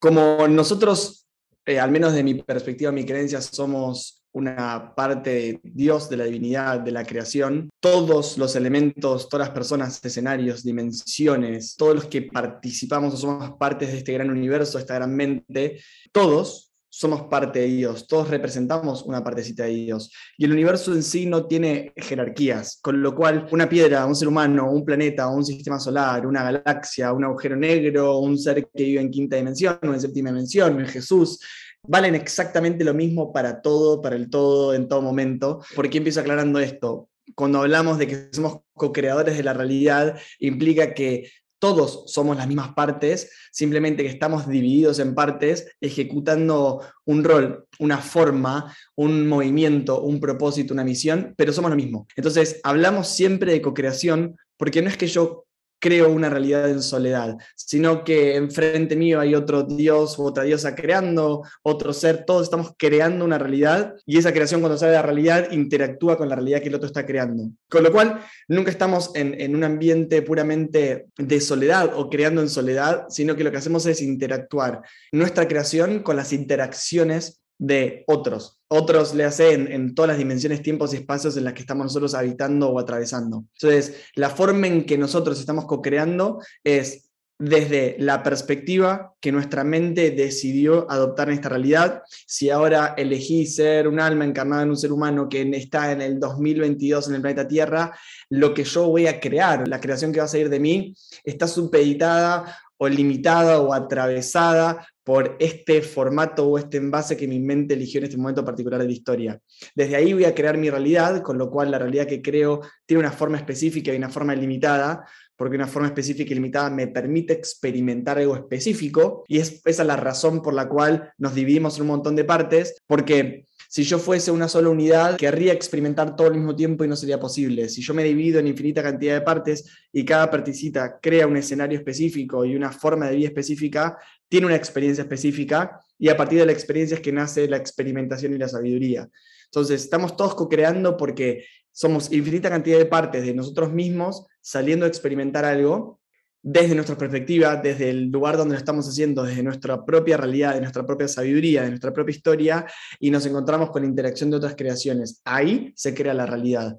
como nosotros, eh, al menos de mi perspectiva, mi creencia, somos una parte de Dios, de la divinidad, de la creación, todos los elementos, todas las personas, escenarios, dimensiones, todos los que participamos o somos partes de este gran universo, esta gran mente, todos somos parte de Dios, todos representamos una partecita de Dios. Y el universo en sí no tiene jerarquías, con lo cual una piedra, un ser humano, un planeta, un sistema solar, una galaxia, un agujero negro, un ser que vive en quinta dimensión o en séptima dimensión, en Jesús, valen exactamente lo mismo para todo, para el todo, en todo momento. ¿Por qué empiezo aclarando esto? Cuando hablamos de que somos co-creadores de la realidad, implica que todos somos las mismas partes, simplemente que estamos divididos en partes, ejecutando un rol, una forma, un movimiento, un propósito, una misión, pero somos lo mismo. Entonces, hablamos siempre de co-creación porque no es que yo creo una realidad en soledad, sino que enfrente mío hay otro Dios u otra diosa creando, otro ser, todos estamos creando una realidad y esa creación cuando sale de la realidad interactúa con la realidad que el otro está creando. Con lo cual, nunca estamos en, en un ambiente puramente de soledad o creando en soledad, sino que lo que hacemos es interactuar nuestra creación con las interacciones de otros. Otros le hacen en, todas las dimensiones, tiempos y espacios en las que estamos nosotros habitando o atravesando. Entonces, la forma en que nosotros estamos co-creando es desde la perspectiva que nuestra mente decidió adoptar en esta realidad. Si ahora elegí ser un alma encarnada en un ser humano que está en el 2022 en el planeta Tierra, lo que yo voy a crear, la creación que va a salir de mí, está supeditada o limitada o atravesada por este formato o este envase que mi mente eligió en este momento particular de la historia. Desde ahí voy a crear mi realidad, con lo cual la realidad que creo tiene una forma específica y una forma limitada, porque una forma específica y limitada me permite experimentar algo específico, y es esa la razón por la cual nos dividimos en un montón de partes, porque si yo fuese una sola unidad, querría experimentar todo al mismo tiempo y no sería posible. Si yo me divido en infinita cantidad de partes y cada partecita crea un escenario específico y una forma de vida específica, tiene una experiencia específica y a partir de la experiencia es que nace la experimentación y la sabiduría. Entonces, estamos todos co-creando porque somos infinita cantidad de partes de nosotros mismos saliendo a experimentar algo desde nuestra perspectiva, desde el lugar donde lo estamos haciendo, desde nuestra propia realidad, de nuestra propia sabiduría, de nuestra propia historia, y nos encontramos con la interacción de otras creaciones. Ahí se crea la realidad.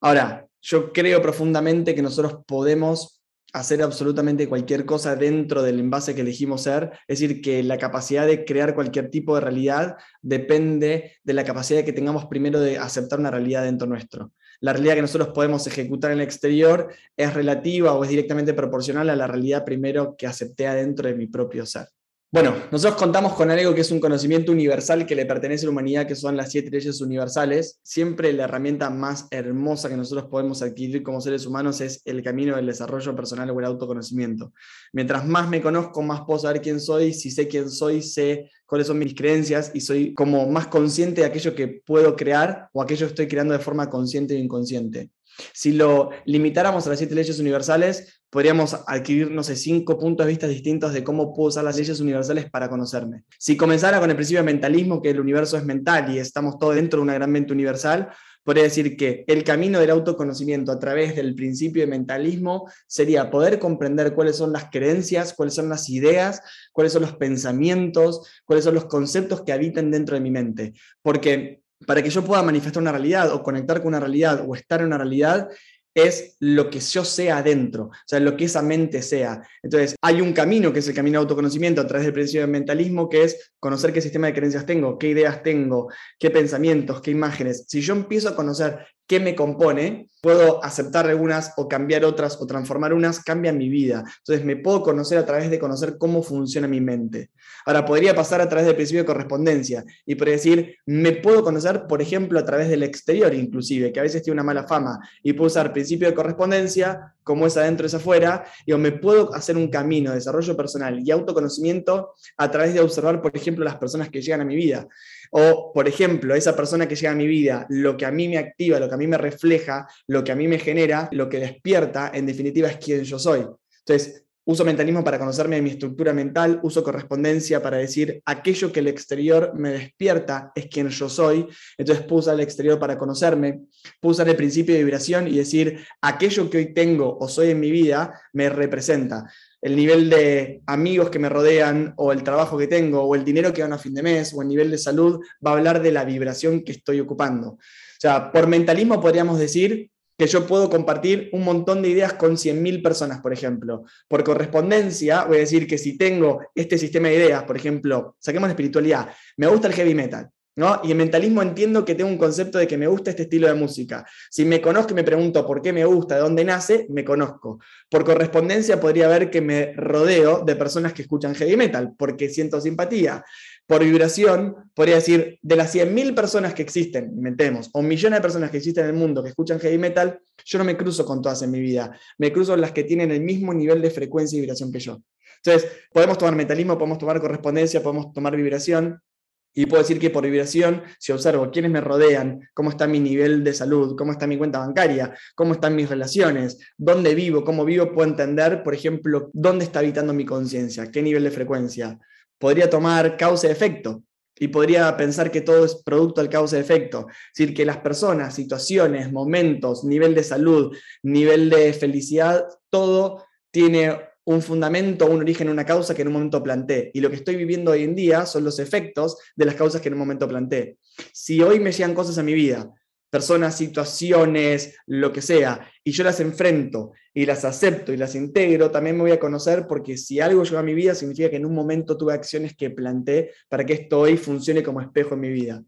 Ahora, yo creo profundamente que nosotros podemos hacer absolutamente cualquier cosa dentro del envase que elegimos ser, es decir, que la capacidad de crear cualquier tipo de realidad depende de la capacidad que tengamos primero de aceptar una realidad dentro nuestro la realidad que nosotros podemos ejecutar en el exterior es relativa o es directamente proporcional a la realidad primero que acepté adentro de mi propio ser. Bueno, nosotros contamos con algo que es un conocimiento universal que le pertenece a la humanidad, que son las siete leyes universales. Siempre la herramienta más hermosa que nosotros podemos adquirir como seres humanos es el camino del desarrollo personal o el autoconocimiento. Mientras más me conozco, más puedo saber quién soy. Si sé quién soy, sé cuáles son mis creencias y soy como más consciente de aquello que puedo crear o aquello que estoy creando de forma consciente e inconsciente. Si lo limitáramos a las siete leyes universales, podríamos adquirir, no cinco puntos de vista distintos de cómo puedo usar las leyes universales para conocerme. Si comenzara con el principio de mentalismo, que el universo es mental y estamos todos dentro de una gran mente universal, podría decir que el camino del autoconocimiento a través del principio de mentalismo sería poder comprender cuáles son las creencias, cuáles son las ideas, cuáles son los pensamientos, cuáles son los conceptos que habitan dentro de mi mente. Porque para que yo pueda manifestar una realidad o conectar con una realidad o estar en una realidad, es lo que yo sea adentro, o sea, lo que esa mente sea. Entonces, hay un camino que es el camino de autoconocimiento a través del principio del mentalismo, que es conocer qué sistema de creencias tengo, qué ideas tengo, qué pensamientos, qué imágenes. Si yo empiezo a conocer qué me compone, puedo aceptar algunas o cambiar otras o transformar unas, cambia mi vida. Entonces me puedo conocer a través de conocer cómo funciona mi mente. Ahora, podría pasar a través del principio de correspondencia y decir, me puedo conocer, por ejemplo, a través del exterior inclusive, que a veces tiene una mala fama, y puedo usar principio de correspondencia, como es adentro es afuera, y o me puedo hacer un camino de desarrollo personal y autoconocimiento a través de observar, por ejemplo, las personas que llegan a mi vida. O, por ejemplo, esa persona que llega a mi vida, lo que a mí me activa, lo que a mí me refleja, lo que a mí me genera, lo que despierta, en definitiva, es quién yo soy. Entonces, Uso mentalismo para conocerme de mi estructura mental, uso correspondencia para decir aquello que el exterior me despierta es quien yo soy, entonces puedo usar el exterior para conocerme, puedo usar el principio de vibración y decir aquello que hoy tengo o soy en mi vida me representa. el nivel de amigos que me rodean, o el trabajo que tengo, o el dinero que gano a fin de mes, o el nivel de salud, va a hablar de la vibración que estoy ocupando. O sea, por mentalismo podríamos decir que yo puedo compartir un montón de ideas con 100.000 personas, por ejemplo. Por correspondencia, voy a decir que si tengo este sistema de ideas, por ejemplo, saquemos la espiritualidad, me gusta el heavy metal, ¿No? Y en mentalismo entiendo que tengo un concepto de que me gusta este estilo de música. Si me conozco y me pregunto por qué me gusta, de dónde nace, me conozco. Por correspondencia podría ver que me rodeo de personas que escuchan heavy metal, porque siento simpatía. Por vibración, podría decir, de las 100.000 personas que existen, inventemos, o millones de personas que existen en el mundo que escuchan heavy metal, yo no me cruzo con todas en mi vida. Me cruzo con las que tienen el mismo nivel de frecuencia y vibración que yo. Entonces, podemos tomar mentalismo, podemos tomar correspondencia, podemos tomar vibración, y puedo decir que por vibración, si observo quiénes me rodean, cómo está mi nivel de salud, cómo está mi cuenta bancaria, cómo están mis relaciones, dónde vivo, cómo vivo, puedo entender, por ejemplo, dónde está habitando mi conciencia, qué nivel de frecuencia. Podría tomar causa-efecto y podría pensar que todo es producto del causa-efecto. Es decir, que las personas, situaciones, momentos, nivel de salud, nivel de felicidad, todo tiene un fundamento, un origen, una causa que en un momento planteé. Y lo que estoy viviendo hoy en día son los efectos de las causas que en un momento planteé. Si hoy me llegan cosas a mi vida, personas, situaciones, lo que sea, y yo las enfrento y las acepto y las integro, también me voy a conocer porque si algo llegó a mi vida significa que en un momento tuve acciones que planteé para que esto hoy funcione como espejo en mi vida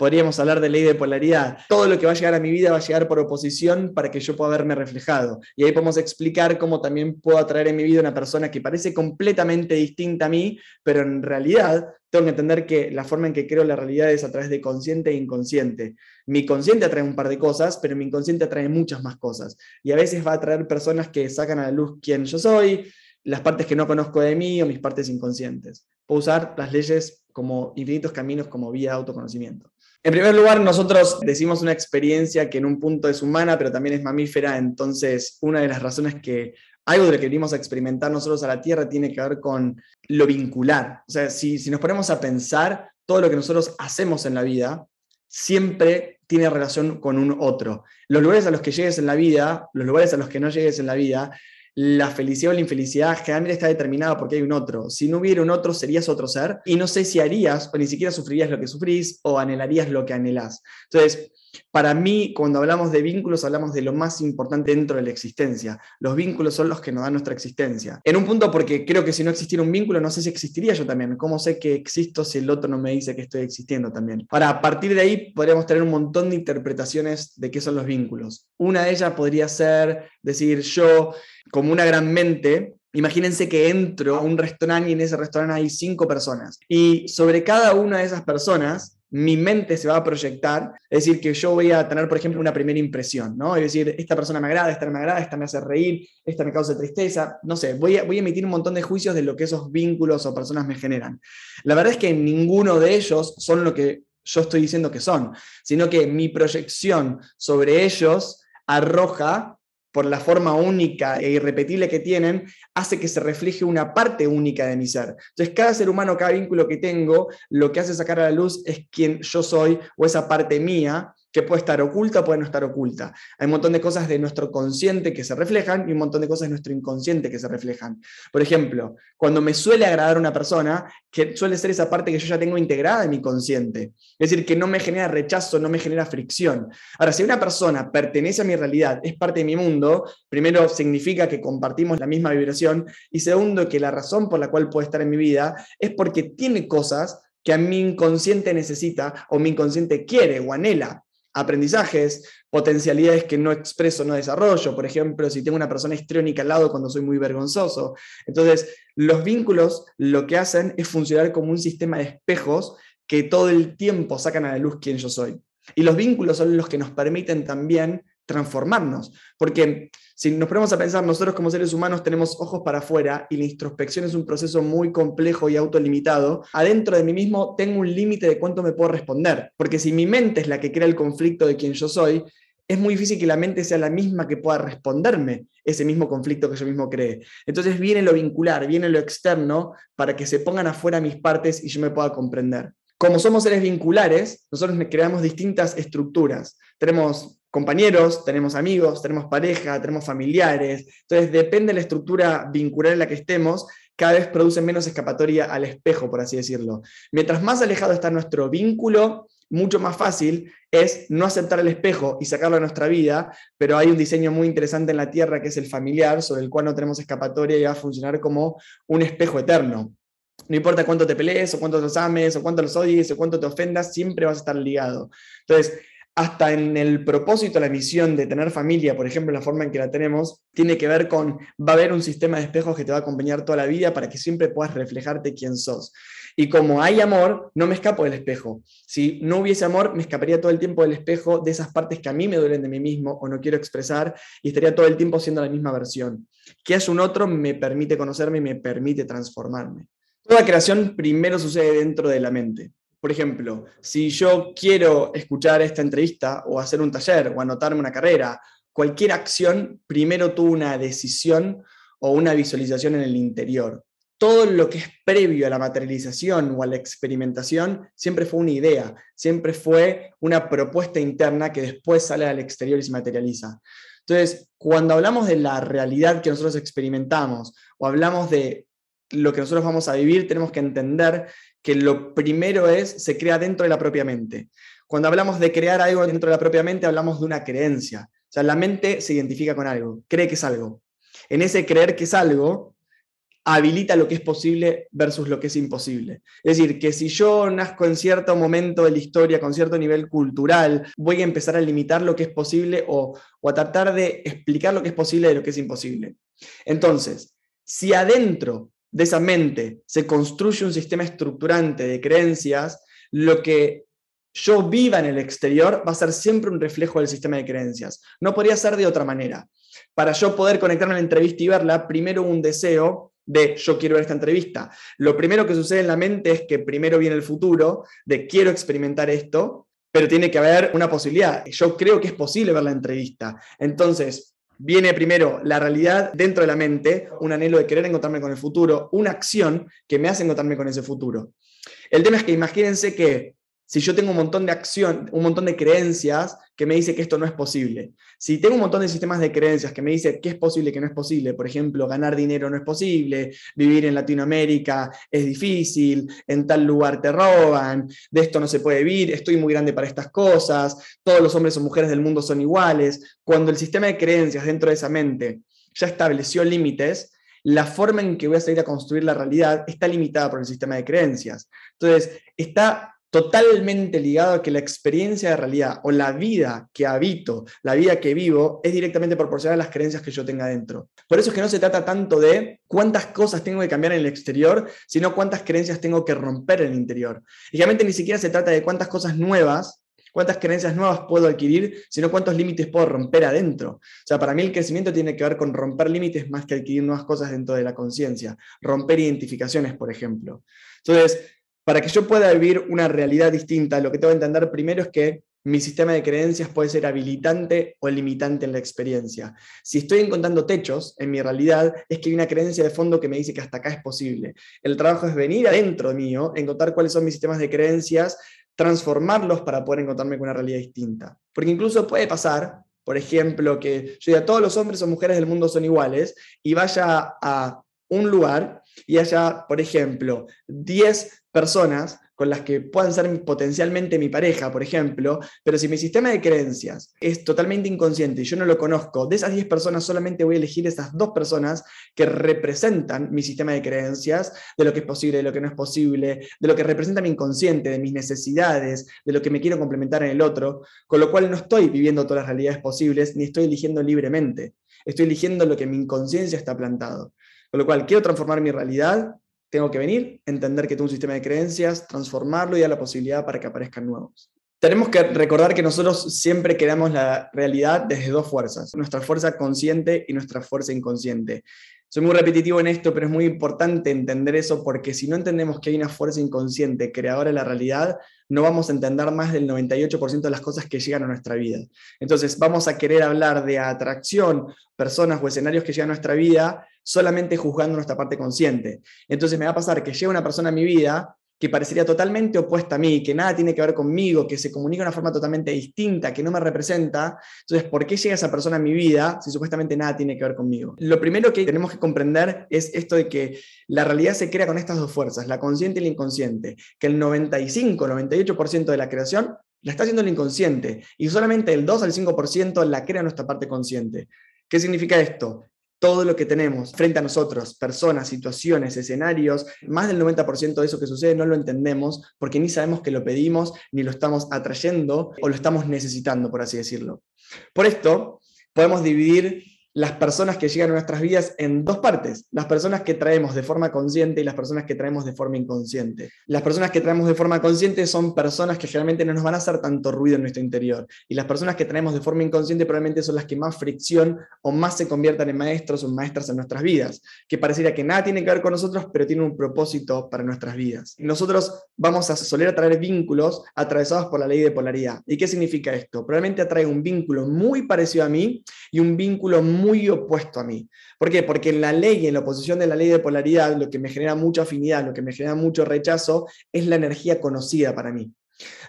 podríamos hablar de ley de polaridad. Todo lo que va a llegar a mi vida va a llegar por oposición para que yo pueda verme reflejado. Y ahí podemos explicar cómo también puedo atraer en mi vida una persona que parece completamente distinta a mí, pero en realidad tengo que entender que la forma en que creo la realidad es a través de consciente e inconsciente. Mi consciente atrae un par de cosas, pero mi inconsciente atrae muchas más cosas. Y a veces va a atraer personas que sacan a la luz quién yo soy, las partes que no conozco de mí o mis partes inconscientes. Puedo usar las leyes como infinitos caminos como vía de autoconocimiento. En primer lugar, nosotros decimos una experiencia que en un punto es humana, pero también es mamífera, entonces una de las razones que algo de lo que venimos a experimentar nosotros a la Tierra tiene que ver con lo vincular. O sea, si, si nos ponemos a pensar, todo lo que nosotros hacemos en la vida siempre tiene relación con un otro. Los lugares a los que llegues en la vida, los lugares a los que no llegues en la vida, la felicidad o la infelicidad generalmente está determinada porque hay un otro. Si no hubiera un otro, serías otro ser y no sé si harías o ni siquiera sufrirías lo que sufrís o anhelarías lo que anhelás. Entonces, para mí, cuando hablamos de vínculos, hablamos de lo más importante dentro de la existencia. Los vínculos son los que nos dan nuestra existencia. En un punto, porque creo que si no existiera un vínculo, no sé si existiría yo también. ¿Cómo sé que existo si el otro no me dice que estoy existiendo también? Ahora, a partir de ahí, podríamos tener un montón de interpretaciones de qué son los vínculos. Una de ellas podría ser decir yo, como una gran mente, Imagínense que entro a un restaurante y en ese restaurante hay cinco personas. Y sobre cada una de esas personas mi mente se va a proyectar, es decir, que yo voy a tener, por ejemplo, una primera impresión, ¿no? Es decir, esta persona me agrada, esta no me agrada, esta me hace reír, esta me causa tristeza, no sé, voy a, voy a emitir un montón de juicios de lo que esos vínculos o personas me generan. La verdad es que ninguno de ellos son lo que yo estoy diciendo que son, sino que mi proyección sobre ellos arroja por la forma única e irrepetible que tienen, hace que se refleje una parte única de mi ser. Entonces, cada ser humano, cada vínculo que tengo, lo que hace sacar a la luz es quien yo soy o esa parte mía que puede estar oculta puede no estar oculta. Hay un montón de cosas de nuestro consciente que se reflejan y un montón de cosas de nuestro inconsciente que se reflejan. Por ejemplo, cuando me suele agradar una persona, que suele ser esa parte que yo ya tengo integrada en mi consciente. Es decir, que no me genera rechazo, no me genera fricción. Ahora, si una persona pertenece a mi realidad, es parte de mi mundo, primero significa que compartimos la misma vibración y segundo, que la razón por la cual puede estar en mi vida es porque tiene cosas que a mi inconsciente necesita o mi inconsciente quiere o anhela aprendizajes, potencialidades que no expreso, no desarrollo. Por ejemplo, si tengo una persona histriónica al lado cuando soy muy vergonzoso. Entonces, los vínculos lo que hacen es funcionar como un sistema de espejos que todo el tiempo sacan a la luz quién yo soy. Y los vínculos son los que nos permiten también transformarnos. Porque si nos ponemos a pensar, nosotros como seres humanos tenemos ojos para afuera y la introspección es un proceso muy complejo y autolimitado, adentro de mí mismo tengo un límite de cuánto me puedo responder. Porque si mi mente es la que crea el conflicto de quien yo soy, es muy difícil que la mente sea la misma que pueda responderme ese mismo conflicto que yo mismo cree. Entonces viene lo vincular, viene lo externo para que se pongan afuera mis partes y yo me pueda comprender. Como somos seres vinculares, nosotros creamos distintas estructuras. Tenemos compañeros, tenemos amigos, tenemos pareja, tenemos familiares. Entonces, depende de la estructura vincular en la que estemos, cada vez produce menos escapatoria al espejo, por así decirlo. Mientras más alejado está nuestro vínculo, mucho más fácil es no aceptar el espejo y sacarlo de nuestra vida, pero hay un diseño muy interesante en la Tierra que es el familiar, sobre el cual no tenemos escapatoria y va a funcionar como un espejo eterno. No importa cuánto te pelees, o cuánto los ames, o cuánto los odies, o cuánto te ofendas, siempre vas a estar ligado. Entonces, hasta en el propósito, la misión de tener familia, por ejemplo, la forma en que la tenemos, tiene que ver con, va a haber un sistema de espejos que te va a acompañar toda la vida para que siempre puedas reflejarte quién sos. Y como hay amor, no me escapo del espejo. Si no hubiese amor, me escaparía todo el tiempo del espejo de esas partes que a mí me duelen de mí mismo o no quiero expresar y estaría todo el tiempo siendo la misma versión. Que es un otro me permite conocerme y me permite transformarme. Toda creación primero sucede dentro de la mente. Por ejemplo, si yo quiero escuchar esta entrevista o hacer un taller o anotarme una carrera, cualquier acción primero tuvo una decisión o una visualización en el interior todo lo que es previo a la materialización o a la experimentación siempre fue una idea, siempre fue una propuesta interna que después sale al exterior y se materializa. Entonces, cuando hablamos de la realidad que nosotros experimentamos o hablamos de lo que nosotros vamos a vivir, tenemos que entender que lo primero es, se crea dentro de la propia mente. Cuando hablamos de crear algo dentro de la propia mente, hablamos de una creencia. O sea, la mente se identifica con algo, cree que es algo. En ese creer que es algo, habilita lo que es posible versus lo que es imposible. Es decir, que si yo nazco en cierto momento de la historia, con cierto nivel cultural, voy a empezar a limitar lo que es posible o, a tratar de explicar lo que es posible de lo que es imposible. Entonces, si adentro de esa mente se construye un sistema estructurante de creencias, lo que yo viva en el exterior va a ser siempre un reflejo del sistema de creencias. No podría ser de otra manera. Para yo poder conectarme a la entrevista y verla, primero un deseo de yo quiero ver esta entrevista. Lo primero que sucede en la mente es que primero viene el futuro de quiero experimentar esto, pero tiene que haber una posibilidad. Yo creo que es posible ver la entrevista. Entonces, viene primero la realidad dentro de la mente, un anhelo de querer encontrarme con el futuro, una acción que me hace encontrarme con ese futuro. El tema es que imagínense que si yo tengo un montón de acción, un montón de creencias que me dice que esto no es posible, si tengo un montón de sistemas de creencias que me dice que es posible que no es posible, por ejemplo, ganar dinero no es posible, vivir en Latinoamérica es difícil, en tal lugar te roban, de esto no se puede vivir, estoy muy grande para estas cosas, todos los hombres o mujeres del mundo son iguales, cuando el sistema de creencias dentro de esa mente ya estableció límites, la forma en que voy a salir a construir la realidad está limitada por el sistema de creencias. Entonces, está totalmente ligado a que la experiencia de realidad o la vida que habito, la vida que vivo, es directamente proporcional a las creencias que yo tenga dentro. Por eso es que no se trata tanto de cuántas cosas tengo que cambiar en el exterior, sino cuántas creencias tengo que romper en el interior. Y realmente ni siquiera se trata de cuántas cosas nuevas, cuántas creencias nuevas puedo adquirir, sino cuántos límites puedo romper adentro. O sea, para mí el crecimiento tiene que ver con romper límites más que adquirir nuevas cosas dentro de la conciencia, romper identificaciones, por ejemplo. Entonces, para que yo pueda vivir una realidad distinta, lo que tengo que entender primero es que mi sistema de creencias puede ser habilitante o limitante en la experiencia. Si estoy encontrando techos en mi realidad, es que hay una creencia de fondo que me dice que hasta acá es posible. El trabajo es venir adentro mío, encontrar cuáles son mis sistemas de creencias, transformarlos para poder encontrarme con una realidad distinta. Porque incluso puede pasar, por ejemplo, que yo diga todos los hombres o mujeres del mundo son iguales y vaya a un lugar y haya, por ejemplo, 10 personas con las que puedan ser potencialmente mi pareja, por ejemplo, pero si mi sistema de creencias es totalmente inconsciente y yo no lo conozco, de esas 10 personas solamente voy a elegir esas dos personas que representan mi sistema de creencias, de lo que es posible, de lo que no es posible, de lo que representa mi inconsciente, de mis necesidades, de lo que me quiero complementar en el otro, con lo cual no estoy viviendo todas las realidades posibles, ni estoy eligiendo libremente, estoy eligiendo lo que mi inconsciencia está plantado. Con lo cual, quiero transformar mi realidad, tengo que venir, entender que tengo un sistema de creencias, transformarlo y dar la posibilidad para que aparezcan nuevos. Tenemos que recordar que nosotros siempre creamos la realidad desde dos fuerzas, nuestra fuerza consciente y nuestra fuerza inconsciente. Soy muy repetitivo en esto, pero es muy importante entender eso porque si no entendemos que hay una fuerza inconsciente creadora de la realidad, no vamos a entender más del 98% de las cosas que llegan a nuestra vida. Entonces vamos a querer hablar de atracción, personas o escenarios que llegan a nuestra vida solamente juzgando nuestra parte consciente. Entonces me va a pasar que llega una persona a mi vida que parecería totalmente opuesta a mí, que nada tiene que ver conmigo, que se comunica de una forma totalmente distinta, que no me representa, entonces, ¿por qué llega esa persona a mi vida si supuestamente nada tiene que ver conmigo? Lo primero que tenemos que comprender es esto de que la realidad se crea con estas dos fuerzas, la consciente y la inconsciente, que el 95, 98% de la creación la está haciendo el inconsciente y solamente el 2 al 5% la crea nuestra parte consciente. ¿Qué significa esto? Todo lo que tenemos frente a nosotros, personas, situaciones, escenarios, más del 90% de eso que sucede no lo entendemos porque ni sabemos que lo pedimos, ni lo estamos atrayendo o lo estamos necesitando, por así decirlo. Por esto, podemos dividir las personas que llegan a nuestras vidas en dos partes, las personas que traemos de forma consciente y las personas que traemos de forma inconsciente. Las personas que traemos de forma consciente son personas que generalmente no nos van a hacer tanto ruido en nuestro interior y las personas que traemos de forma inconsciente probablemente son las que más fricción o más se conviertan en maestros o maestras en nuestras vidas, que pareciera que nada tiene que ver con nosotros, pero tiene un propósito para nuestras vidas. Nosotros vamos a soler atraer vínculos atravesados por la ley de polaridad. ¿Y qué significa esto? Probablemente atrae un vínculo muy parecido a mí y un vínculo muy muy opuesto a mí. ¿Por qué? Porque en la ley, en la oposición de la ley de polaridad, lo que me genera mucha afinidad, lo que me genera mucho rechazo, es la energía conocida para mí.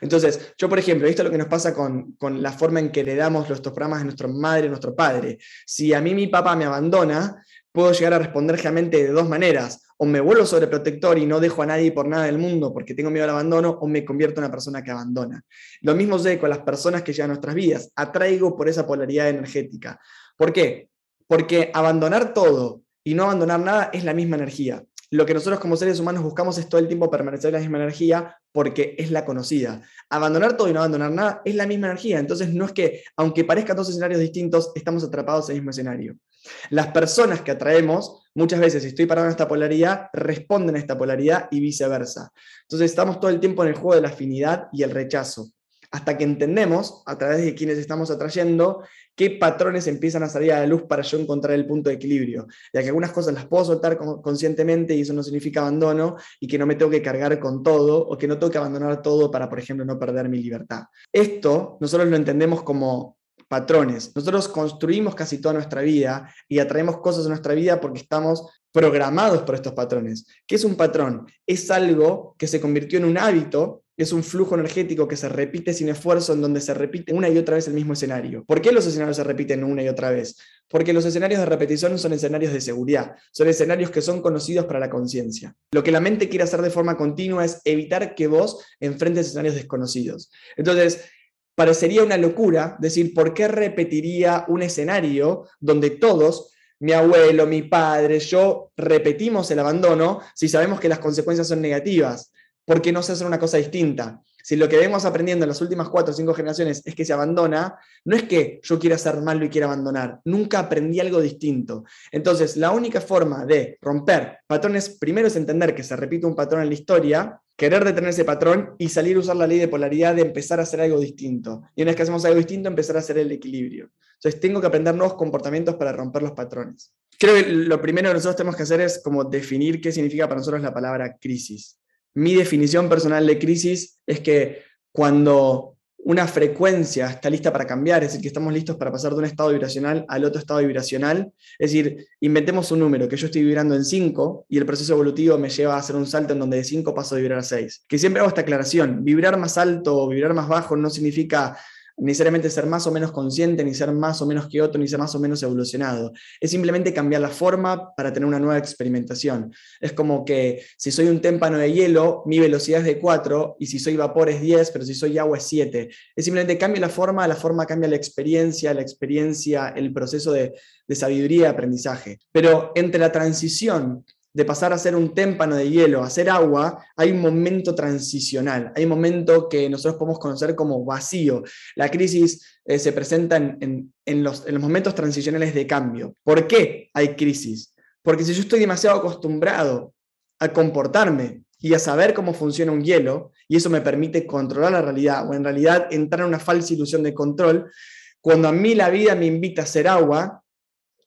Entonces, yo, por ejemplo, esto es lo que nos pasa con, con la forma en que heredamos nuestros programas de nuestra madre, nuestro padre. Si a mí mi papá me abandona, puedo llegar a responder realmente de dos maneras. O me vuelvo sobreprotector y no dejo a nadie por nada del mundo porque tengo miedo al abandono, o me convierto en una persona que abandona. Lo mismo sé con las personas que llegan a nuestras vidas. Atraigo por esa polaridad energética. ¿Por qué? Porque abandonar todo y no abandonar nada es la misma energía. Lo que nosotros como seres humanos buscamos es todo el tiempo permanecer en la misma energía porque es la conocida. Abandonar todo y no abandonar nada es la misma energía. Entonces no es que, aunque parezcan dos escenarios distintos, estamos atrapados en el mismo escenario. Las personas que atraemos, muchas veces, si estoy parado en esta polaridad, responden a esta polaridad y viceversa. Entonces estamos todo el tiempo en el juego de la afinidad y el rechazo hasta que entendemos, a través de quienes estamos atrayendo, qué patrones empiezan a salir a la luz para yo encontrar el punto de equilibrio. Ya que algunas cosas las puedo soltar conscientemente y eso no significa abandono y que no me tengo que cargar con todo o que no tengo que abandonar todo para, por ejemplo, no perder mi libertad. Esto nosotros lo entendemos como patrones. Nosotros construimos casi toda nuestra vida y atraemos cosas a nuestra vida porque estamos programados por estos patrones. ¿Qué es un patrón? Es algo que se convirtió en un hábito es un flujo energético que se repite sin esfuerzo, en donde se repite una y otra vez el mismo escenario. ¿Por qué los escenarios se repiten una y otra vez? Porque los escenarios de repetición son escenarios de seguridad, son escenarios que son conocidos para la conciencia. Lo que la mente quiere hacer de forma continua es evitar que vos enfrentes escenarios desconocidos. Entonces, parecería una locura decir, ¿por qué repetiría un escenario donde todos mi abuelo, mi padre, yo repetimos el abandono si sabemos que las consecuencias son negativas. ¿por qué no se hace una cosa distinta? Si lo que venimos aprendiendo en las últimas cuatro o cinco generaciones es que se abandona, no es que yo quiera hacer malo y quiera abandonar, nunca aprendí algo distinto. Entonces, la única forma de romper patrones, primero es entender que se repite un patrón en la historia, querer detener ese patrón y salir a usar la ley de polaridad de empezar a hacer algo distinto. Y una vez que hacemos algo distinto, empezar a hacer el equilibrio. Entonces, tengo que aprender nuevos comportamientos para romper los patrones. Creo que lo primero que nosotros tenemos que hacer es como definir qué significa para nosotros la palabra crisis mi definición personal de crisis es que cuando una frecuencia está lista para cambiar, es decir, que estamos listos para pasar de un estado vibracional al otro estado vibracional, es decir, inventemos un número que yo estoy vibrando en 5 y el proceso evolutivo me lleva a hacer un salto en donde de 5 paso a vibrar a 6. Que siempre hago esta aclaración, vibrar más alto o vibrar más bajo no significa necesariamente ser más o menos consciente, ni ser más o menos que otro, ni ser más o menos evolucionado. Es simplemente cambiar la forma para tener una nueva experimentación. Es como que si soy un témpano de hielo, mi velocidad es de 4, y si soy vapor es 10, pero si soy agua es 7. Es simplemente cambia la forma, la forma cambia la experiencia, la experiencia, el proceso de, de sabiduría y aprendizaje. Pero entre la transición de pasar a ser un témpano de hielo a ser agua, hay un momento transicional, hay un momento que nosotros podemos conocer como vacío. La crisis eh, se presenta en, los, en los momentos transicionales de cambio. ¿Por qué hay crisis? Porque si yo estoy demasiado acostumbrado a comportarme y a saber cómo funciona un hielo, y eso me permite controlar la realidad, o en realidad entrar en una falsa ilusión de control, cuando a mí la vida me invita a ser agua,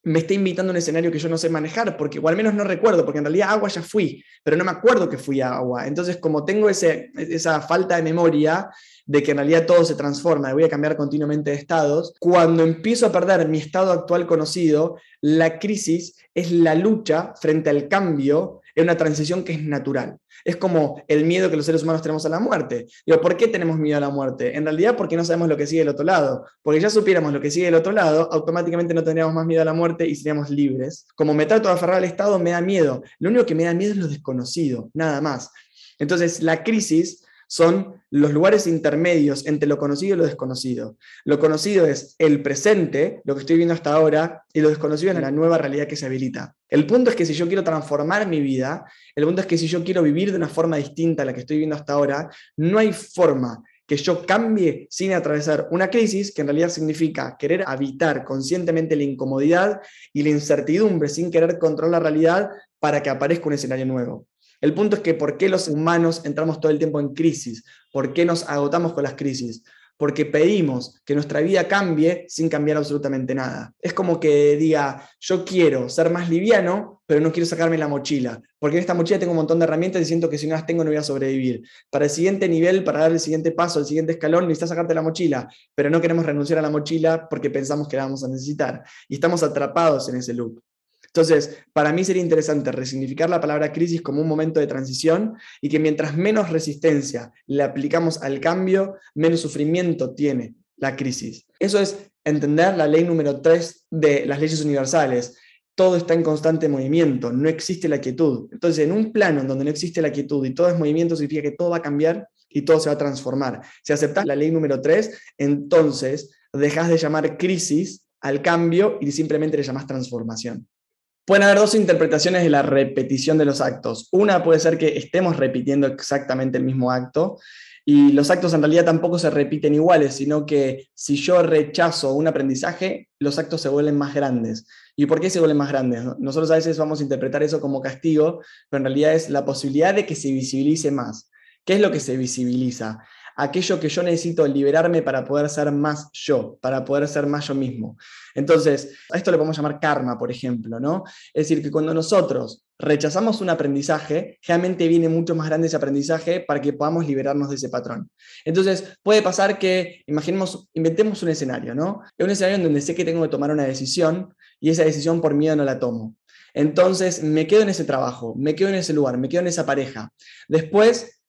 me está invitando a un escenario que yo no sé manejar, porque o al menos no recuerdo, porque en realidad agua ya fui, pero no me acuerdo que fui a agua. Entonces, como tengo ese, esa falta de memoria de que en realidad todo se transforma, y voy a cambiar continuamente de estados, cuando empiezo a perder mi estado actual conocido, la crisis es la lucha frente al cambio es una transición que es natural. Es como el miedo que los seres humanos tenemos a la muerte. Digo, ¿por qué tenemos miedo a la muerte? En realidad porque no sabemos lo que sigue del otro lado. Porque ya supiéramos lo que sigue del otro lado, automáticamente no tendríamos más miedo a la muerte y seríamos libres. Como me trato de aferrar al Estado, me da miedo. Lo único que me da miedo es lo desconocido, nada más. Entonces, la crisis son los lugares intermedios entre lo conocido y lo desconocido. Lo conocido es el presente, lo que estoy viendo hasta ahora, y lo desconocido es la nueva realidad que se habilita. El punto es que si yo quiero transformar mi vida, el punto es que si yo quiero vivir de una forma distinta a la que estoy viviendo hasta ahora, no hay forma que yo cambie sin atravesar una crisis, que en realidad significa querer habitar conscientemente la incomodidad y la incertidumbre sin querer controlar la realidad para que aparezca un escenario nuevo. El punto es que ¿por qué los humanos entramos todo el tiempo en crisis? ¿Por qué nos agotamos con las crisis? Porque pedimos que nuestra vida cambie sin cambiar absolutamente nada. Es como que diga, yo quiero ser más liviano, pero no quiero sacarme la mochila, porque en esta mochila tengo un montón de herramientas y siento que si no las tengo no voy a sobrevivir. Para el siguiente nivel, para dar el siguiente paso, el siguiente escalón, necesitas sacarte la mochila, pero no queremos renunciar a la mochila porque pensamos que la vamos a necesitar. Y estamos atrapados en ese loop. Entonces, para mí sería interesante resignificar la palabra crisis como un momento de transición y que mientras menos resistencia le aplicamos al cambio, menos sufrimiento tiene la crisis. Eso es entender la ley número 3 de las leyes universales. Todo está en constante movimiento, no existe la quietud. Entonces, en un plano en donde no existe la quietud y todo es movimiento, significa que todo va a cambiar y todo se va a transformar. Si aceptas la ley número 3, entonces dejas de llamar crisis al cambio y simplemente le llamas transformación. Pueden haber dos interpretaciones de la repetición de los actos. Una puede ser que estemos repitiendo exactamente el mismo acto y los actos en realidad tampoco se repiten iguales, sino que si yo rechazo un aprendizaje, los actos se vuelven más grandes. ¿Y por qué se vuelven más grandes? Nosotros a veces vamos a interpretar eso como castigo, pero en realidad es la posibilidad de que se visibilice más. ¿Qué es lo que se visibiliza? Aquello que yo necesito liberarme para poder ser más yo, para poder ser más yo mismo. Entonces, a esto le podemos llamar karma, por ejemplo, ¿no? Es decir, que cuando nosotros rechazamos un aprendizaje, realmente viene mucho más grande ese aprendizaje para que podamos liberarnos de ese patrón. Entonces, puede pasar que, imaginemos, inventemos un escenario, ¿no? Es un escenario en donde sé que tengo que tomar una decisión y esa decisión por miedo no la tomo. Entonces, me quedo en ese trabajo, me quedo en ese lugar, me quedo en esa pareja. Después,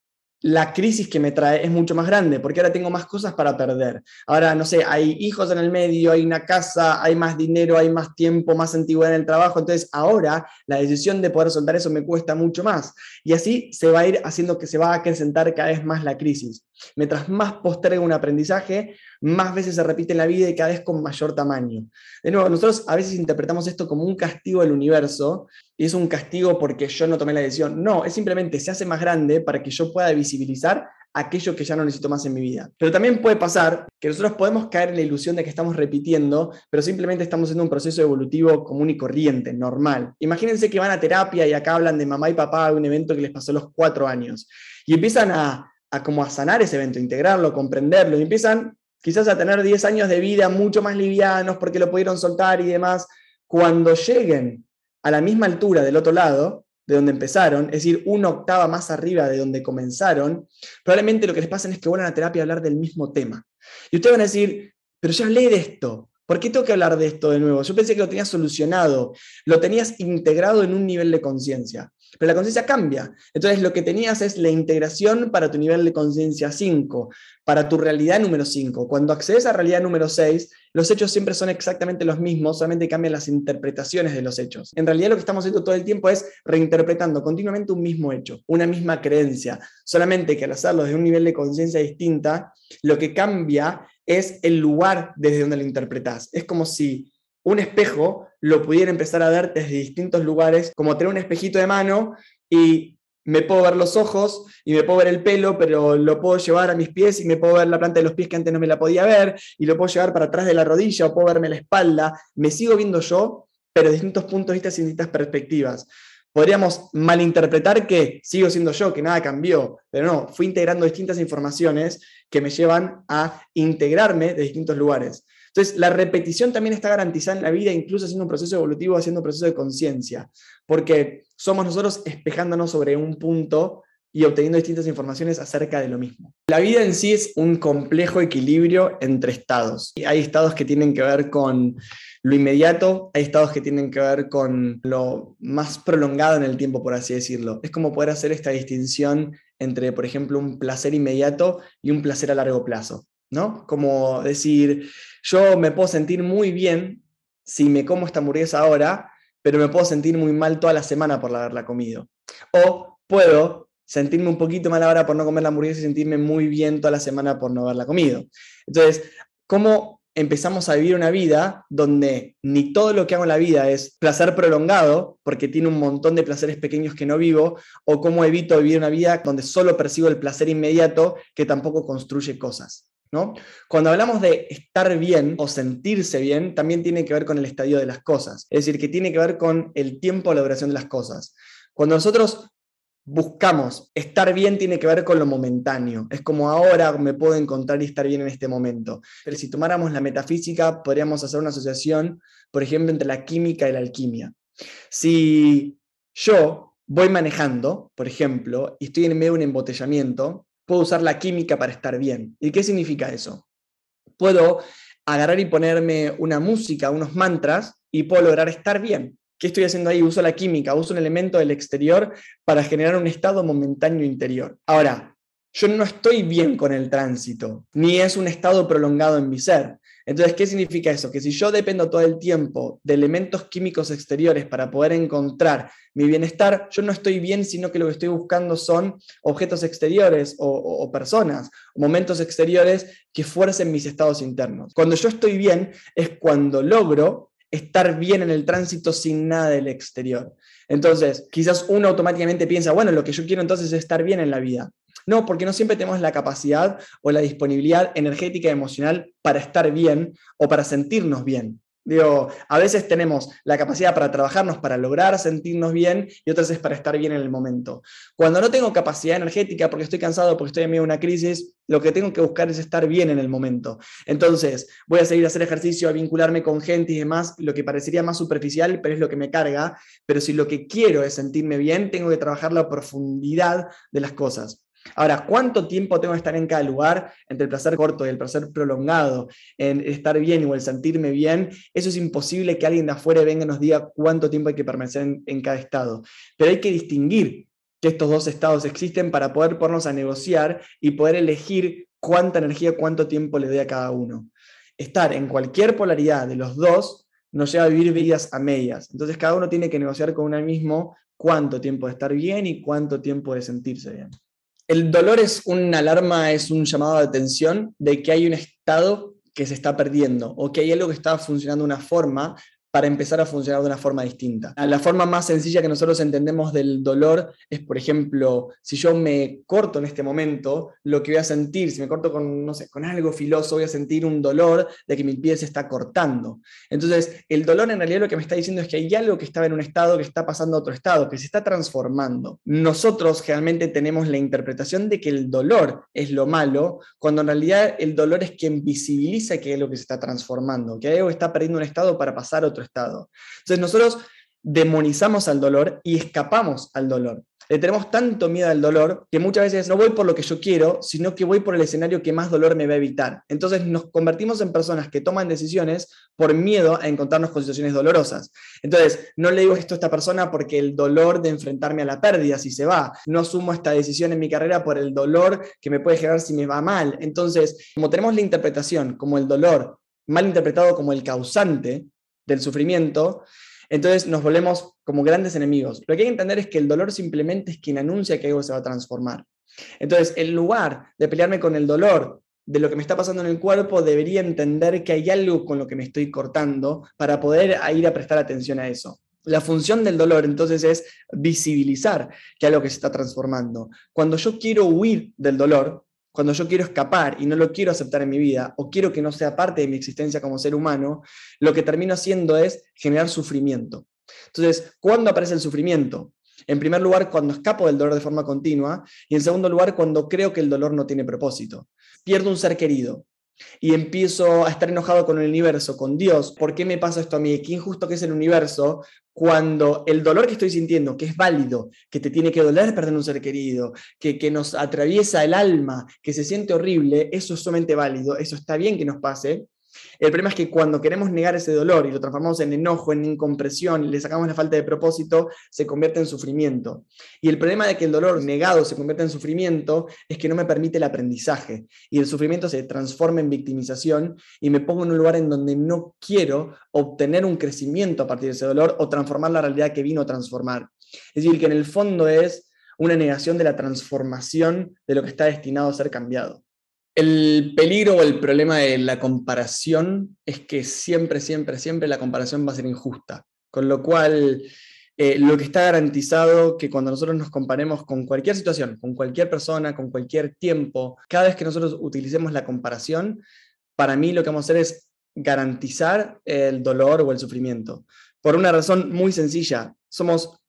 la crisis que me trae es mucho más grande, porque ahora tengo más cosas para perder. Ahora, no sé, hay hijos en el medio, hay una casa, hay más dinero, hay más tiempo, más antigüedad en el trabajo. Entonces, ahora la decisión de poder soltar eso me cuesta mucho más. Y así se va a ir haciendo que se va a acrecentar cada vez más la crisis. Mientras más posterga un aprendizaje, más veces se repite en la vida y cada vez con mayor tamaño. De nuevo, nosotros a veces interpretamos esto como un castigo del universo y es un castigo porque yo no tomé la decisión. No, es simplemente se hace más grande para que yo pueda visibilizar aquello que ya no necesito más en mi vida. Pero también puede pasar que nosotros podemos caer en la ilusión de que estamos repitiendo, pero simplemente estamos haciendo un proceso evolutivo común y corriente, normal. Imagínense que van a terapia y acá hablan de mamá y papá de un evento que les pasó los cuatro años y empiezan a, a como a sanar ese evento, integrarlo, comprenderlo y empiezan quizás a tener 10 años de vida mucho más livianos porque lo pudieron soltar y demás. Cuando lleguen a la misma altura del otro lado, de donde empezaron, es decir, una octava más arriba de donde comenzaron, probablemente lo que les pasa es que vuelvan a terapia a hablar del mismo tema. Y ustedes van a decir, pero ya hablé de esto, ¿por qué tengo que hablar de esto de nuevo? Yo pensé que lo tenías solucionado, lo tenías integrado en un nivel de conciencia. Pero la conciencia cambia. Entonces lo que tenías es la integración para tu nivel de conciencia 5, para tu realidad número 5. Cuando accedes a realidad número 6, los hechos siempre son exactamente los mismos, solamente cambian las interpretaciones de los hechos. En realidad lo que estamos haciendo todo el tiempo es reinterpretando continuamente un mismo hecho, una misma creencia. Solamente que al hacerlo desde un nivel de conciencia distinta, lo que cambia es el lugar desde donde lo interpretas. Es como si un espejo lo pudiera empezar a ver desde distintos lugares, como tener un espejito de mano y me puedo ver los ojos y me puedo ver el pelo, pero lo puedo llevar a mis pies y me puedo ver la planta de los pies que antes no me la podía ver y lo puedo llevar para atrás de la rodilla o puedo verme la espalda. Me sigo viendo yo, pero distintos puntos de vista y distintas perspectivas. Podríamos malinterpretar que sigo siendo yo, que nada cambió, pero no, fui integrando distintas informaciones que me llevan a integrarme de distintos lugares. Entonces, la repetición también está garantizada en la vida, incluso haciendo un proceso evolutivo, haciendo un proceso de conciencia, porque somos nosotros espejándonos sobre un punto y obteniendo distintas informaciones acerca de lo mismo. La vida en sí es un complejo equilibrio entre estados. Hay estados que tienen que ver con lo inmediato, hay estados que tienen que ver con lo más prolongado en el tiempo, por así decirlo. Es como poder hacer esta distinción entre, por ejemplo, un placer inmediato y un placer a largo plazo, ¿no? Como decir, yo me puedo sentir muy bien si me como esta hamburguesa ahora, pero me puedo sentir muy mal toda la semana por haberla comido. O puedo sentirme un poquito mal ahora por no comer la hamburguesa y sentirme muy bien toda la semana por no haberla comido. Entonces, ¿cómo empezamos a vivir una vida donde ni todo lo que hago en la vida es placer prolongado, porque tiene un montón de placeres pequeños que no vivo, o cómo evito vivir una vida donde solo percibo el placer inmediato que tampoco construye cosas? Cuando hablamos de estar bien o sentirse bien, también tiene que ver con el estadio de las cosas, es decir, que tiene que ver con el tiempo de la duración de las cosas. Cuando nosotros buscamos. Estar bien tiene que ver con lo momentáneo. Es como ahora me puedo encontrar y estar bien en este momento. Pero si tomáramos la metafísica, podríamos hacer una asociación, por ejemplo, entre la química y la alquimia. Si yo voy manejando, por ejemplo, y estoy en medio de un embotellamiento, puedo usar la química para estar bien. ¿Y qué significa eso? Puedo agarrar y ponerme una música, unos mantras, y puedo lograr estar bien. ¿Qué estoy haciendo ahí? Uso la química, uso un elemento del exterior para generar un estado momentáneo interior. Ahora, yo no estoy bien con el tránsito, ni es un estado prolongado en mi ser. Entonces, ¿qué significa eso? Que si yo dependo todo el tiempo de elementos químicos exteriores para poder encontrar mi bienestar, yo no estoy bien, sino que lo que estoy buscando son objetos exteriores o, personas, momentos exteriores que fuercen mis estados internos. Cuando yo estoy bien es cuando logro estar bien en el tránsito sin nada del exterior. Entonces, quizás uno automáticamente piensa, bueno, lo que yo quiero entonces es estar bien en la vida. No, porque no siempre tenemos la capacidad o la disponibilidad energética y emocional para estar bien o para sentirnos bien. Digo, a veces tenemos la capacidad para trabajarnos, para lograr sentirnos bien y otras es para estar bien en el momento. Cuando no tengo capacidad energética porque estoy cansado, porque estoy en medio de una crisis, lo que tengo que buscar es estar bien en el momento. Entonces, voy a seguir a hacer ejercicio, a vincularme con gente y demás, lo que parecería más superficial, pero es lo que me carga. Pero si lo que quiero es sentirme bien, tengo que trabajar la profundidad de las cosas. Ahora, ¿cuánto tiempo tengo que estar en cada lugar entre el placer corto y el placer prolongado, en estar bien o el sentirme bien? Eso es imposible que alguien de afuera venga y nos diga cuánto tiempo hay que permanecer en, cada estado. Pero hay que distinguir que estos dos estados existen para poder ponernos a negociar y poder elegir cuánta energía, cuánto tiempo le doy a cada uno. Estar en cualquier polaridad de los dos nos lleva a vivir vidas a medias. Entonces cada uno tiene que negociar con uno mismo cuánto tiempo de estar bien y cuánto tiempo de sentirse bien. El dolor es una alarma, es un llamado de atención de que hay un estado que se está perdiendo o que hay algo que está funcionando de una forma para empezar a funcionar de una forma distinta. La forma más sencilla que nosotros entendemos del dolor es, por ejemplo, si yo me corto en este momento, lo que voy a sentir, si me corto con, no sé, con algo filoso, voy a sentir un dolor de que mi piel se está cortando. Entonces, el dolor en realidad lo que me está diciendo es que hay algo que estaba en un estado que está pasando a otro estado, que se está transformando. Nosotros generalmente tenemos la interpretación de que el dolor es lo malo, cuando en realidad el dolor es quien visibiliza que hay algo que se está transformando, que algo está perdiendo un estado para pasar a otro estado. Entonces nosotros demonizamos al dolor y escapamos al dolor. Le tenemos tanto miedo al dolor que muchas veces no voy por lo que yo quiero, sino que voy por el escenario que más dolor me va a evitar. Entonces nos convertimos en personas que toman decisiones por miedo a encontrarnos con situaciones dolorosas. Entonces, no le digo esto a esta persona porque el dolor de enfrentarme a la pérdida si se va. No asumo esta decisión en mi carrera por el dolor que me puede generar si me va mal. Entonces, como tenemos la interpretación como el dolor mal interpretado como el causante, del sufrimiento, entonces nos volvemos como grandes enemigos. Lo que hay que entender es que el dolor simplemente es quien anuncia que algo se va a transformar. Entonces, en lugar de pelearme con el dolor de lo que me está pasando en el cuerpo, debería entender que hay algo con lo que me estoy cortando para poder ir a prestar atención a eso. La función del dolor entonces es visibilizar que algo que se está transformando. Cuando yo quiero huir del dolor, cuando yo quiero escapar y no lo quiero aceptar en mi vida o quiero que no sea parte de mi existencia como ser humano, lo que termino haciendo es generar sufrimiento. Entonces, ¿cuándo aparece el sufrimiento? En primer lugar, cuando escapo del dolor de forma continua y en segundo lugar, cuando creo que el dolor no tiene propósito. Pierdo un ser querido. y empiezo a estar enojado con el universo, con Dios, ¿por qué me pasa esto a mí? Qué injusto que es el universo cuando el dolor que estoy sintiendo, que es válido, que te tiene que doler perder un ser querido, que, que nos atraviesa el alma, que se siente horrible, eso es sumamente válido, eso está bien que nos pase, el problema es que cuando queremos negar ese dolor y lo transformamos en enojo, en incompresión, y le sacamos la falta de propósito, se convierte en sufrimiento. Y el problema de que el dolor negado se convierta en sufrimiento es que no me permite el aprendizaje. Y el sufrimiento se transforma en victimización y me pongo en un lugar en donde no quiero obtener un crecimiento a partir de ese dolor o transformar la realidad que vino a transformar. Es decir, que en el fondo es una negación de la transformación de lo que está destinado a ser cambiado. El peligro o el problema de la comparación es que siempre, siempre, siempre la comparación va a ser injusta. Con lo cual, eh, lo que está garantizado que cuando nosotros nos comparemos con cualquier situación, con cualquier persona, con cualquier tiempo, cada vez que nosotros utilicemos la comparación, para mí lo que vamos a hacer es garantizar el dolor o el sufrimiento. Por una razón muy sencilla, somos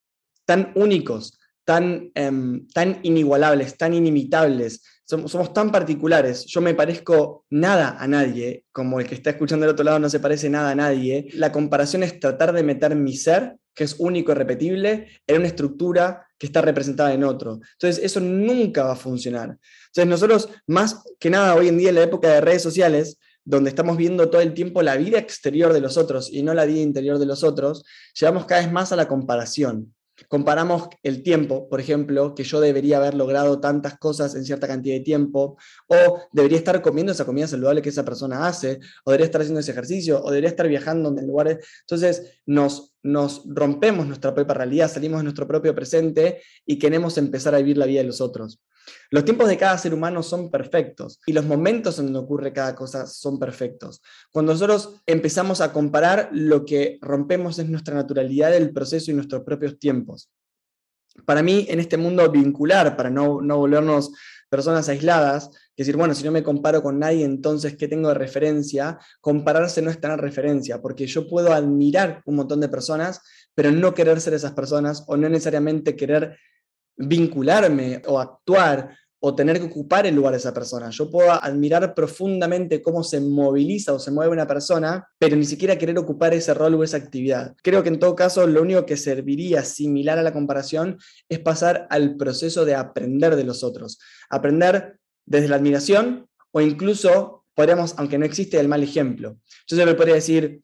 tan únicos, tan, em, tan inigualables, tan inimitables, somos, tan particulares, yo me parezco nada a nadie, como el que está escuchando del otro lado no se parece nada a nadie, la comparación es tratar de meter mi ser, que es único y repetible, en una estructura que está representada en otro. Entonces, eso nunca va a funcionar. Entonces, nosotros, más que nada hoy en día en la época de redes sociales, donde estamos viendo todo el tiempo la vida exterior de los otros y no la vida interior de los otros, llevamos cada vez más a la comparación. Comparamos el tiempo, por ejemplo, que yo debería haber logrado tantas cosas en cierta cantidad de tiempo, o debería estar comiendo esa comida saludable que esa persona hace, o debería estar haciendo ese ejercicio, o debería estar viajando en lugares. Entonces, nos, nos rompemos nuestra propia realidad, salimos de nuestro propio presente y queremos empezar a vivir la vida de los otros. Los tiempos de cada ser humano son perfectos y los momentos en donde ocurre cada cosa son perfectos. Cuando nosotros empezamos a comparar, lo que rompemos es nuestra naturalidad del proceso y nuestros propios tiempos. Para mí, en este mundo vincular, para no, no volvernos personas aisladas, que decir, bueno, si no me comparo con nadie, entonces, ¿qué tengo de referencia? Compararse no es tener referencia, porque yo puedo admirar un montón de personas, pero no querer ser esas personas o no necesariamente querer vincularme o actuar o tener que ocupar el lugar de esa persona. Yo puedo admirar profundamente cómo se moviliza o se mueve una persona, pero ni siquiera querer ocupar ese rol o esa actividad. Creo que en todo caso lo único que serviría similar a la comparación es pasar al proceso de aprender de los otros. Aprender desde la admiración o incluso podríamos, aunque no existe el mal ejemplo. Yo siempre podría decir,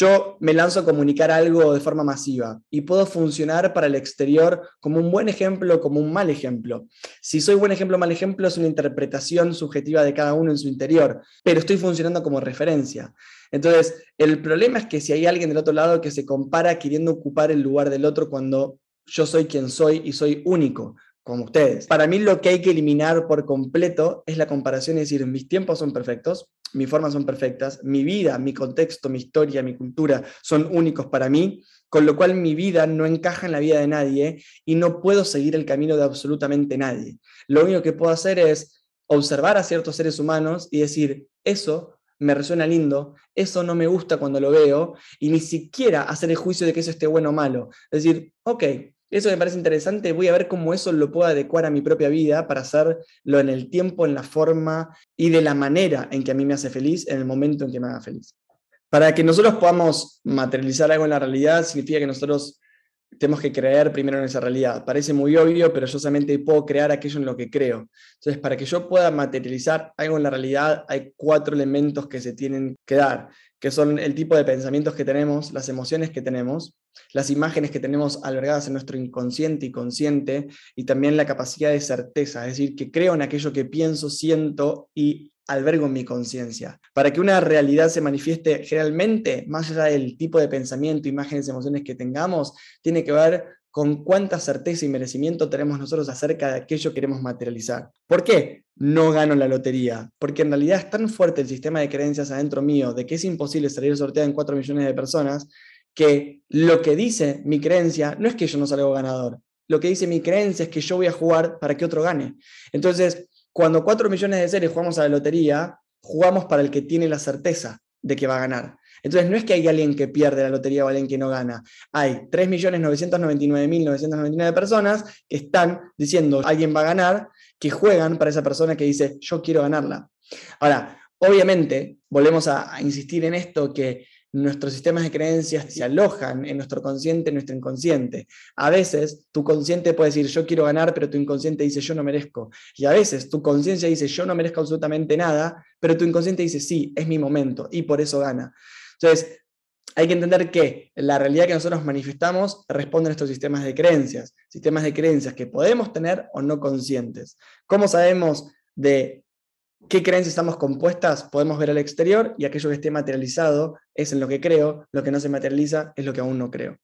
yo me lanzo a comunicar algo de forma masiva y puedo funcionar para el exterior como un buen ejemplo o como un mal ejemplo. Si soy buen ejemplo o mal ejemplo es una interpretación subjetiva de cada uno en su interior, pero estoy funcionando como referencia. Entonces, el problema es que si hay alguien del otro lado que se compara queriendo ocupar el lugar del otro cuando yo soy quien soy y soy único, como ustedes. Para mí lo que hay que eliminar por completo es la comparación y decir, mis tiempos son perfectos, mis formas son perfectas, mi vida, mi contexto, mi historia, mi cultura son únicos para mí, con lo cual mi vida no encaja en la vida de nadie y no puedo seguir el camino de absolutamente nadie. Lo único que puedo hacer es observar a ciertos seres humanos y decir, eso me resuena lindo, eso no me gusta cuando lo veo, y ni siquiera hacer el juicio de que eso esté bueno o malo. Es decir, ok, eso me parece interesante, voy a ver cómo eso lo puedo adecuar a mi propia vida para hacerlo en el tiempo, en la forma y de la manera en que a mí me hace feliz, en el momento en que me haga feliz. Para que nosotros podamos materializar algo en la realidad, significa que nosotros tenemos que creer primero en esa realidad. Parece muy obvio, pero yo solamente puedo crear aquello en lo que creo. Entonces, para que yo pueda materializar algo en la realidad, hay cuatro elementos que se tienen que dar, que son el tipo de pensamientos que tenemos, las emociones que tenemos, las imágenes que tenemos albergadas en nuestro inconsciente y consciente, y también la capacidad de certeza, es decir, que creo en aquello que pienso, siento y albergo en mi conciencia. Para que una realidad se manifieste generalmente, más allá del tipo de pensamiento, imágenes, emociones que tengamos, tiene que ver con cuánta certeza y merecimiento tenemos nosotros acerca de aquello que queremos materializar. ¿Por qué no gano la lotería? Porque en realidad es tan fuerte el sistema de creencias adentro mío de que es imposible salir sorteado en 4 millones de personas que lo que dice mi creencia no es que yo no salgo ganador. Lo que dice mi creencia es que yo voy a jugar para que otro gane. Entonces, cuando 4 millones de seres jugamos a la lotería, jugamos para el que tiene la certeza de que va a ganar. Entonces, no es que hay alguien que pierde la lotería o alguien que no gana. Hay 3.999.999 personas que están diciendo alguien va a ganar, que juegan para esa persona que dice yo quiero ganarla. Ahora, Obviamente, volvemos a, insistir en esto, que nuestros sistemas de creencias se alojan en nuestro consciente, en nuestro inconsciente. A veces tu consciente puede decir yo quiero ganar, pero tu inconsciente dice yo no merezco. Y a veces tu conciencia dice yo no merezco absolutamente nada, pero tu inconsciente dice sí, es mi momento y por eso gana. Entonces, hay que entender que la realidad que nosotros manifestamos responde a nuestros sistemas de creencias, sistemas de creencias que podemos tener o no conscientes. ¿Cómo sabemos de qué creencias estamos compuestas? Podemos ver al exterior y aquello que esté materializado es en lo que creo, lo que no se materializa es lo que aún no creo.